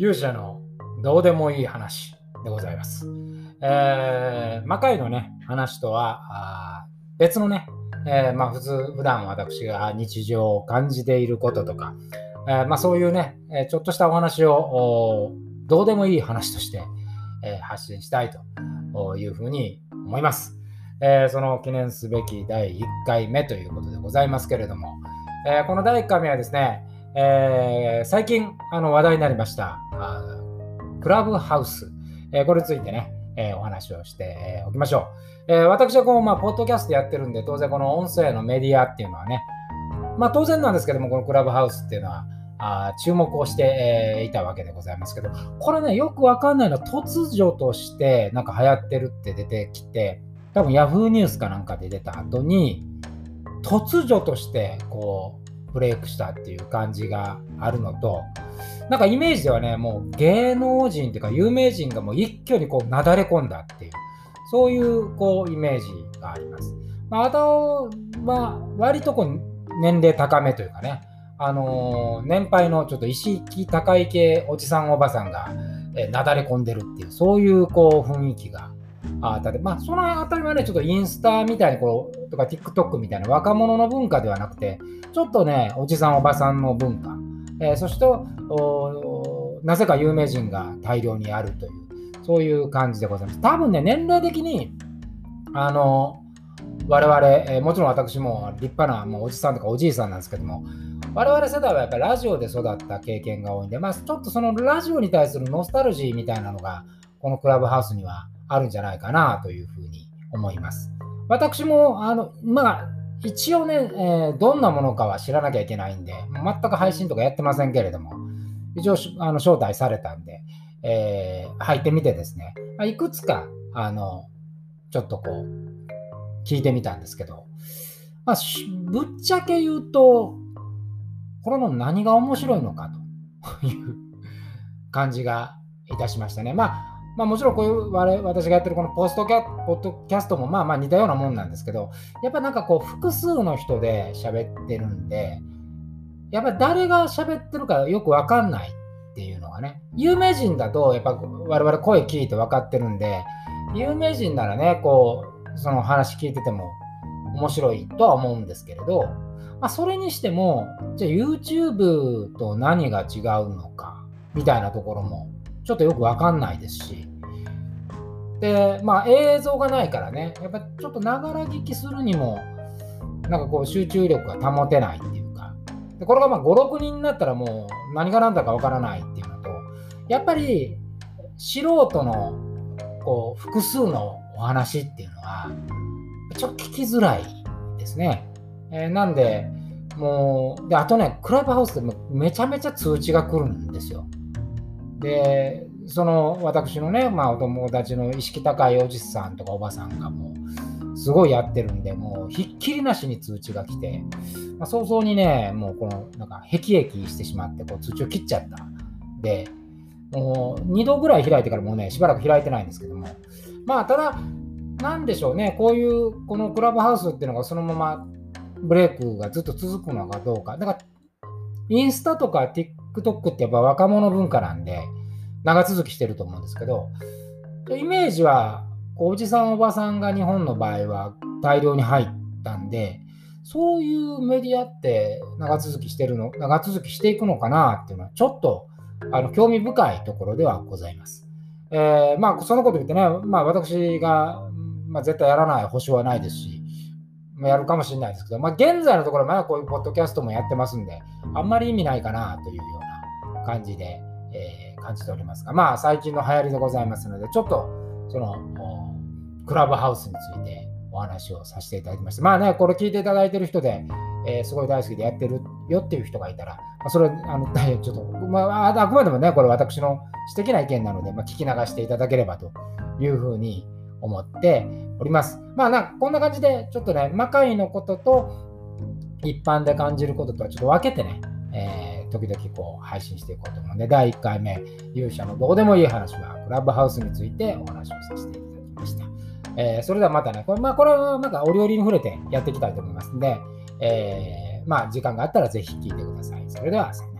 勇者のどうでもいい話でございます。えー、魔界のね、話とは別のね、えー、まあ普通、普段私が日常を感じていることとか、えー、まあそういうね、ちょっとしたお話をどうでもいい話として、え発信したいというふうに思います。えその記念すべき第1回目ということでございますけれども、えこの第1回目はですね、えー、最近あの話題になりましたクラブハウス、えー、これについてね、えー、お話をしておきましょう。え私はこう、まあ、ポッドキャストやってるんで、当然この音声のメディアっていうのはね、まあ当然なんですけども、このクラブハウスっていうのは、あ注目をして、えいたわけでございますけど、これね、よくわかんないのは突如としてなんか流行ってるって出てきて、多分 Yahoo ニュースかなんかで出た後に、突如としてこうブレイクしたっていう感じがあるのと、なんかイメージではね、もう芸能人っていうか有名人がもう一挙にこうなだれ込んだっていう、そういうこうイメージがあります。まあ、あとは割とこう年齢高めというかね、あのー、年配のちょっと意識高い系おじさんおばさんが、えなだれ込んでるっていう、そういうこう雰囲気があたり、まあ、そのあたりはね、ちょっとインスタみたいにこう、とか TikTok みたいな若者の文化ではなくて、ちょっとね、おじさんおばさんの文化、えー、そしてなぜか有名人が大量にあるという、そういう感じでございます。多分ね、年齢的に、あの、我々、えー、もちろん私も立派なもうおじさんとかおじいさんなんですけども、我々世代はやっぱりラジオで育った経験が多いんで、まあ、ちょっとそのラジオに対するノスタルジーみたいなのが、このクラブハウスにはあるんじゃないかなというふうに思います。私も、あの、まあ、一応ね、えー、どんなものかは知らなきゃいけないんで、全く配信とかやってませんけれども、一応あの招待されたんで、えー、入ってみてですね、ま、いくつか、あの、ちょっとこう、聞いてみたんですけど、まあ、ぶっちゃけ言うと、これの何が面白いのかという感じがいたしましたね。まあまあ、もちろんこういう我私がやってるこのポストキャポッドキャストもまあまあ似たようなもんなんですけど、やっぱなんかこう複数の人で喋ってるんで、やっぱ誰が喋ってるかよくわかんないっていうのがね、有名人だとやっぱ我々声聞いて分かってるんで、有名人ならね、こう、その話聞いてても面白いとは思うんですけれど、まあ、それにしても、じゃあ YouTube と何が違うのかみたいなところもちょっとよくわかんないですし。で、まあ映像がないからね、やっぱちょっとながら聞きするにも、なんかこう集中力が保てないっていうか、でこれがまあ5、6人になったらもう何が何だかわからないっていうのと、やっぱり素人のこう複数のお話っていうのは、ちょっと聞きづらいですね。えー、なんで、もう、で、あとね、クラブハウスでもめちゃめちゃ通知が来るんですよ。で、その私のね、まあ、お友達の意識高いおじさんとかおばさんがもう、すごいやってるんで、もうひっきりなしに通知が来て、まあ、早々にね、もうこの、なんか、辟易してしまって、こう通知を切っちゃった。で、もう2度ぐらい開いてからもうね、しばらく開いてないんですけども、まあ、ただ、なんでしょうね、こういう、このクラブハウスっていうのがそのままブレイクがずっと続くのかどうか。だから、インスタとか TikTok ってやっぱ若者文化なんで、長続きしてると思うんですけど、イメージは、おじさんおばさんが日本の場合は大量に入ったんで、そういうメディアって長続きしてるの、長続きしていくのかなっていうのは、ちょっとあの興味深いところではございます。えー、まあ、そのこと言ってね、まあ、私が、まあ、絶対やらない保証はないですしま、やるかもしれないですけど、まあ、現在のところ、まだこういうポッドキャストもやってますんで、あんまり意味ないかなというような感じで、えー、感じておりますが、まあ、最近の流行りでございますので、ちょっと、その、クラブハウスについてお話をさせていただきました。まあね、これ聞いていただいてる人で、えー、すごい大好きでやってるよっていう人がいたら、まあ、それ、あの、ちょっと、まあ、あくまでもね、これ私の私的な意見なので、まあ、聞き流していただければというふうに思っております。まあなんか、こんな感じで、ちょっとね、魔界のことと一般で感じることとはちょっと分けてね、時々こう配信していこうと思うので、第1回目、勇者のどうでもいい話は、クラブハウスについてお話をさせていただきました。えー、それではまたね、これ,、まあ、これはなんかお料理に触れてやっていきたいと思いますので、えー、まあ、時間があったらぜひ聞いてください。それでは、さよなら。